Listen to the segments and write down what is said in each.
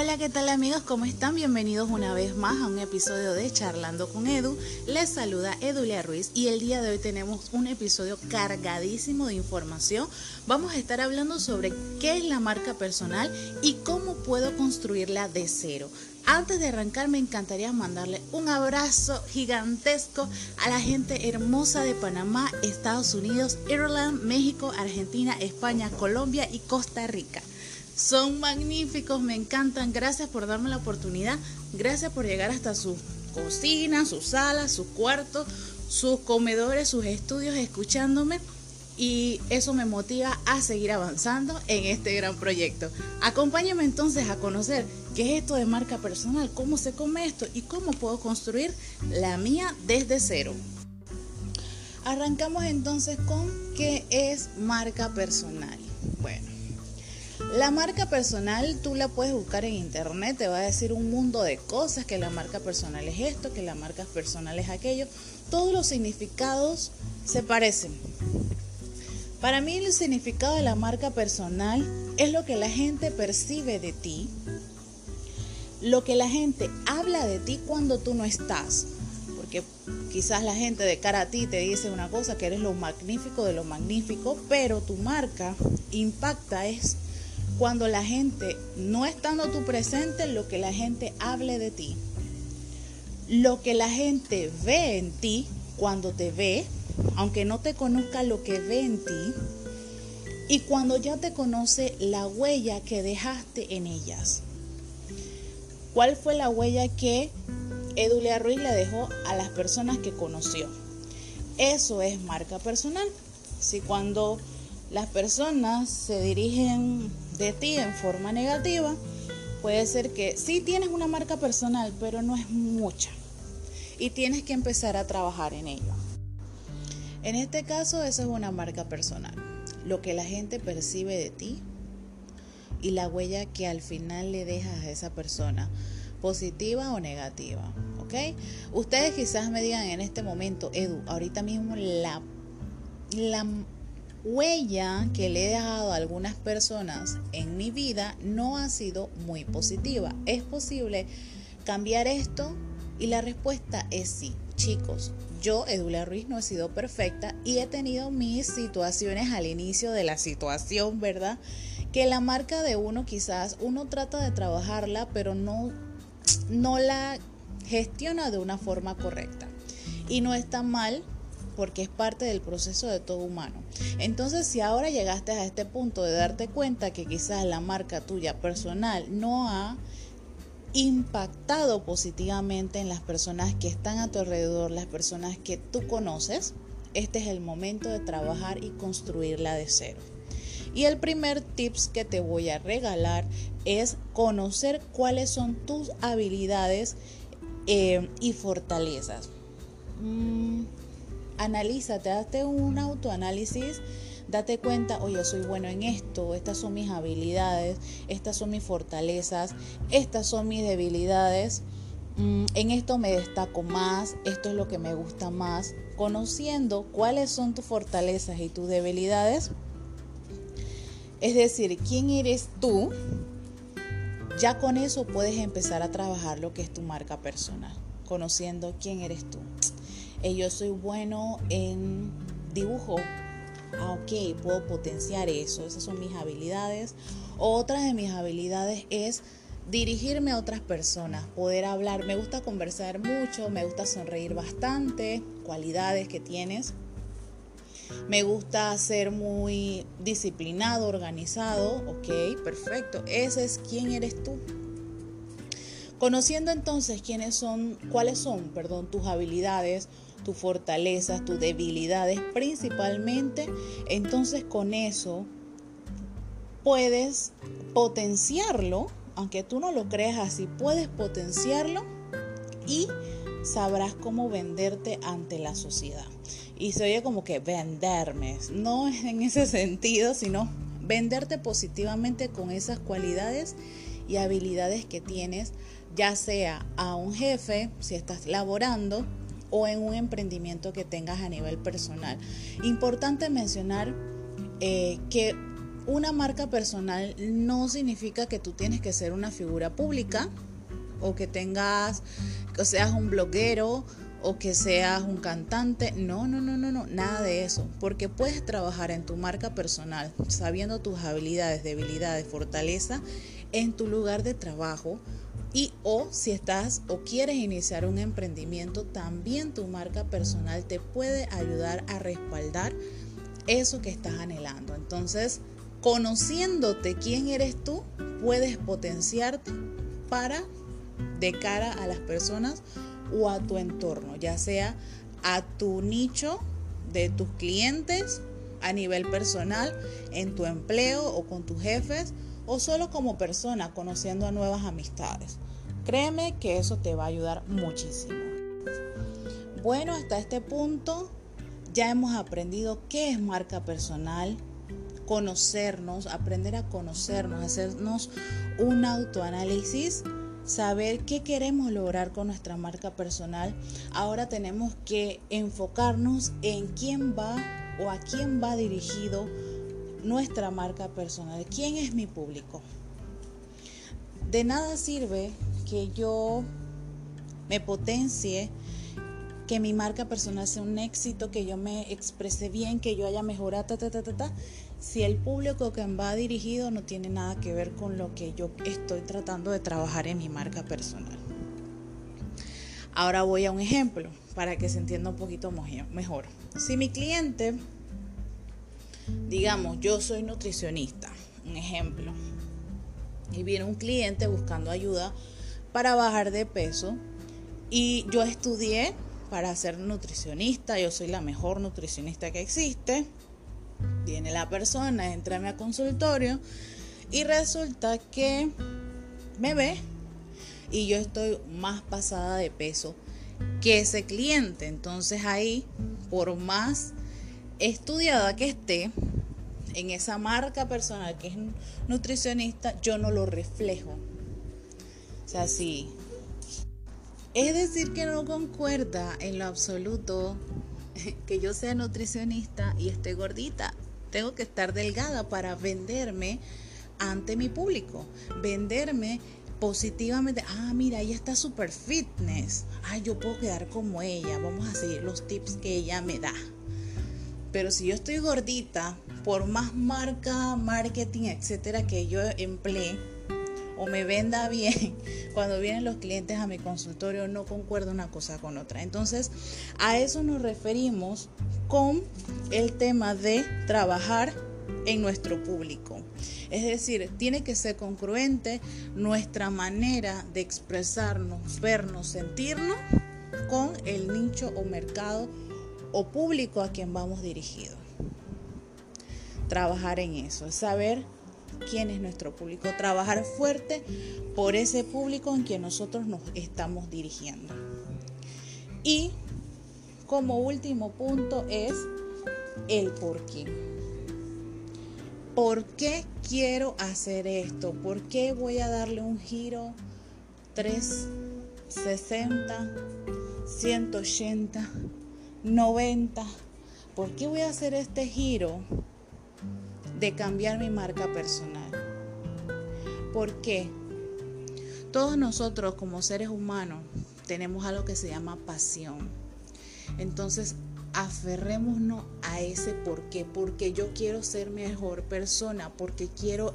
Hola, ¿qué tal amigos? ¿Cómo están? Bienvenidos una vez más a un episodio de Charlando con Edu. Les saluda Edulia Ruiz y el día de hoy tenemos un episodio cargadísimo de información. Vamos a estar hablando sobre qué es la marca personal y cómo puedo construirla de cero. Antes de arrancar me encantaría mandarle un abrazo gigantesco a la gente hermosa de Panamá, Estados Unidos, Irlanda, México, Argentina, España, Colombia y Costa Rica. Son magníficos, me encantan. Gracias por darme la oportunidad. Gracias por llegar hasta su cocina, su sala, su cuarto, sus comedores, sus estudios, escuchándome. Y eso me motiva a seguir avanzando en este gran proyecto. Acompáñame entonces a conocer qué es esto de marca personal, cómo se come esto y cómo puedo construir la mía desde cero. Arrancamos entonces con qué es marca personal. Bueno. La marca personal tú la puedes buscar en internet, te va a decir un mundo de cosas, que la marca personal es esto, que la marca personal es aquello. Todos los significados se parecen. Para mí el significado de la marca personal es lo que la gente percibe de ti, lo que la gente habla de ti cuando tú no estás. Porque quizás la gente de cara a ti te dice una cosa, que eres lo magnífico de lo magnífico, pero tu marca impacta es cuando la gente, no estando tú presente, lo que la gente hable de ti. Lo que la gente ve en ti cuando te ve, aunque no te conozca lo que ve en ti. Y cuando ya te conoce la huella que dejaste en ellas. ¿Cuál fue la huella que Edulia Ruiz le dejó a las personas que conoció? Eso es marca personal. Si cuando las personas se dirigen de ti en forma negativa, puede ser que sí tienes una marca personal, pero no es mucha. Y tienes que empezar a trabajar en ello. En este caso, eso es una marca personal. Lo que la gente percibe de ti y la huella que al final le dejas a esa persona, positiva o negativa. ¿Ok? Ustedes quizás me digan en este momento, Edu, ahorita mismo la, la huella que le he dejado a algunas personas en mi vida no ha sido muy positiva. ¿Es posible cambiar esto? Y la respuesta es sí. Chicos, yo, Edula Ruiz, no he sido perfecta y he tenido mis situaciones al inicio de la situación, ¿verdad? Que la marca de uno quizás uno trata de trabajarla, pero no, no la gestiona de una forma correcta. Y no está mal porque es parte del proceso de todo humano. Entonces, si ahora llegaste a este punto de darte cuenta que quizás la marca tuya personal no ha impactado positivamente en las personas que están a tu alrededor, las personas que tú conoces, este es el momento de trabajar y construirla de cero. Y el primer tips que te voy a regalar es conocer cuáles son tus habilidades eh, y fortalezas. Mm, analízate, date un autoanálisis, date cuenta, oye, soy bueno en esto, estas son mis habilidades, estas son mis fortalezas, estas son mis debilidades, mm, en esto me destaco más, esto es lo que me gusta más, conociendo cuáles son tus fortalezas y tus debilidades, es decir, quién eres tú, ya con eso puedes empezar a trabajar lo que es tu marca personal, conociendo quién eres tú. Eh, yo soy bueno en dibujo. Ah, ok, puedo potenciar eso. Esas son mis habilidades. Otra de mis habilidades es dirigirme a otras personas, poder hablar. Me gusta conversar mucho, me gusta sonreír bastante, cualidades que tienes. Me gusta ser muy disciplinado, organizado. Ok, perfecto. Ese es quién eres tú. Conociendo entonces quiénes son, cuáles son, perdón, tus habilidades, tus fortalezas, tus debilidades principalmente, entonces con eso puedes potenciarlo, aunque tú no lo creas así, puedes potenciarlo y sabrás cómo venderte ante la sociedad. Y se oye como que venderme, no en ese sentido, sino venderte positivamente con esas cualidades y habilidades que tienes ya sea a un jefe, si estás laborando, o en un emprendimiento que tengas a nivel personal. Importante mencionar eh, que una marca personal no significa que tú tienes que ser una figura pública o que tengas, que seas un bloguero o que seas un cantante. No, no, no, no, no, nada de eso. Porque puedes trabajar en tu marca personal sabiendo tus habilidades, debilidades, fortaleza en tu lugar de trabajo. Y o si estás o quieres iniciar un emprendimiento, también tu marca personal te puede ayudar a respaldar eso que estás anhelando. Entonces, conociéndote quién eres tú, puedes potenciarte para de cara a las personas o a tu entorno, ya sea a tu nicho de tus clientes a nivel personal, en tu empleo o con tus jefes o solo como persona conociendo a nuevas amistades. Créeme que eso te va a ayudar muchísimo. Bueno, hasta este punto ya hemos aprendido qué es marca personal, conocernos, aprender a conocernos, hacernos un autoanálisis saber qué queremos lograr con nuestra marca personal, ahora tenemos que enfocarnos en quién va o a quién va dirigido nuestra marca personal, quién es mi público. De nada sirve que yo me potencie, que mi marca personal sea un éxito, que yo me exprese bien, que yo haya mejorado, ta, ta, ta, ta, ta, si el público que va dirigido no tiene nada que ver con lo que yo estoy tratando de trabajar en mi marca personal. Ahora voy a un ejemplo para que se entienda un poquito mejor. Si mi cliente, digamos, yo soy nutricionista, un ejemplo, y viene un cliente buscando ayuda para bajar de peso y yo estudié para ser nutricionista, yo soy la mejor nutricionista que existe, Viene la persona, entra a mi consultorio y resulta que me ve y yo estoy más pasada de peso que ese cliente. Entonces ahí, por más estudiada que esté en esa marca personal que es nutricionista, yo no lo reflejo. O sea, sí. Es decir, que no concuerda en lo absoluto que yo sea nutricionista y esté gordita. Tengo que estar delgada para venderme ante mi público, venderme positivamente. Ah, mira, ella está super fitness. Ah, yo puedo quedar como ella. Vamos a seguir los tips que ella me da. Pero si yo estoy gordita, por más marca, marketing, etcétera, que yo emplee, o me venda bien, cuando vienen los clientes a mi consultorio no concuerda una cosa con otra. Entonces, a eso nos referimos con el tema de trabajar en nuestro público. Es decir, tiene que ser congruente nuestra manera de expresarnos, vernos, sentirnos con el nicho o mercado o público a quien vamos dirigidos. Trabajar en eso, saber quién es nuestro público, trabajar fuerte por ese público en que nosotros nos estamos dirigiendo. Y como último punto es el por qué. ¿Por qué quiero hacer esto? ¿Por qué voy a darle un giro 360, 180, 90? ¿Por qué voy a hacer este giro de cambiar mi marca personal. ¿Por qué? Todos nosotros como seres humanos tenemos algo que se llama pasión. Entonces, aferrémonos a ese por qué. Porque yo quiero ser mejor persona, porque quiero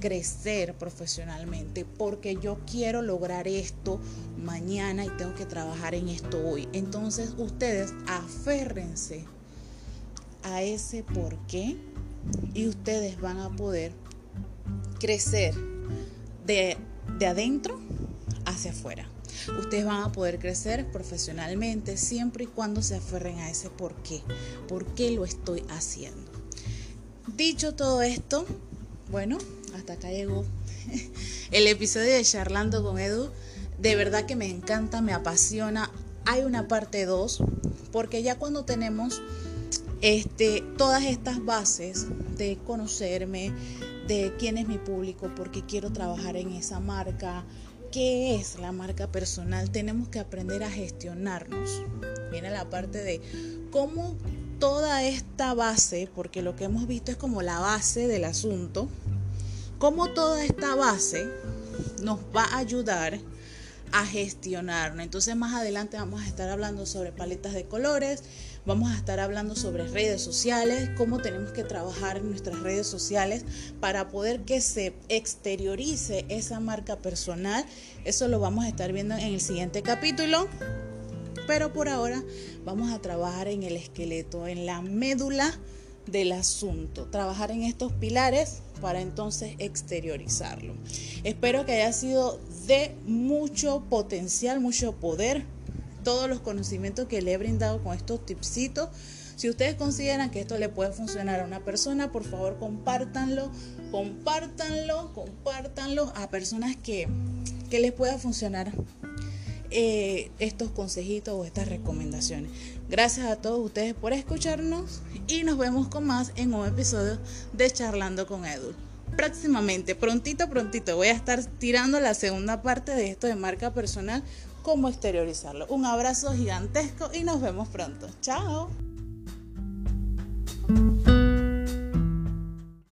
crecer profesionalmente, porque yo quiero lograr esto mañana y tengo que trabajar en esto hoy. Entonces, ustedes aférrense a ese por qué y ustedes van a poder crecer de, adentro hacia afuera. Ustedes van a poder crecer profesionalmente siempre y cuando se aferren a ese por qué. ¿Por qué lo estoy haciendo? Dicho todo esto, bueno, hasta acá llegó el episodio de Charlando con Edu. De verdad que me encanta, me apasiona. Hay una parte 2, porque ya cuando tenemos este, todas estas bases de conocerme, de quién es mi público, porque quiero trabajar en esa marca, qué es la marca personal, tenemos que aprender a gestionarnos. Viene la parte de cómo toda esta base, porque lo que hemos visto es como la base del asunto, cómo toda esta base nos va a ayudar a gestionarlo. Entonces más adelante vamos a estar hablando sobre paletas de colores, vamos a estar hablando sobre redes sociales, cómo tenemos que trabajar en nuestras redes sociales para poder que se exteriorice esa marca personal. Eso lo vamos a estar viendo en el siguiente capítulo. Pero por ahora vamos a trabajar en el esqueleto, en la médula del asunto, trabajar en estos pilares para entonces exteriorizarlo. Espero que haya sido de mucho potencial, mucho poder, todos los conocimientos que le he brindado con estos tipsitos. Si ustedes consideran que esto le puede funcionar a una persona, por favor compártanlo, compártanlo, compártanlo a personas que, que les pueda funcionar eh, estos consejitos o estas recomendaciones. Gracias a todos ustedes por escucharnos y nos vemos con más en un episodio de Charlando con Edu. Próximamente, prontito, prontito, voy a estar tirando la segunda parte de esto de marca personal, cómo exteriorizarlo. Un abrazo gigantesco y nos vemos pronto. Chao.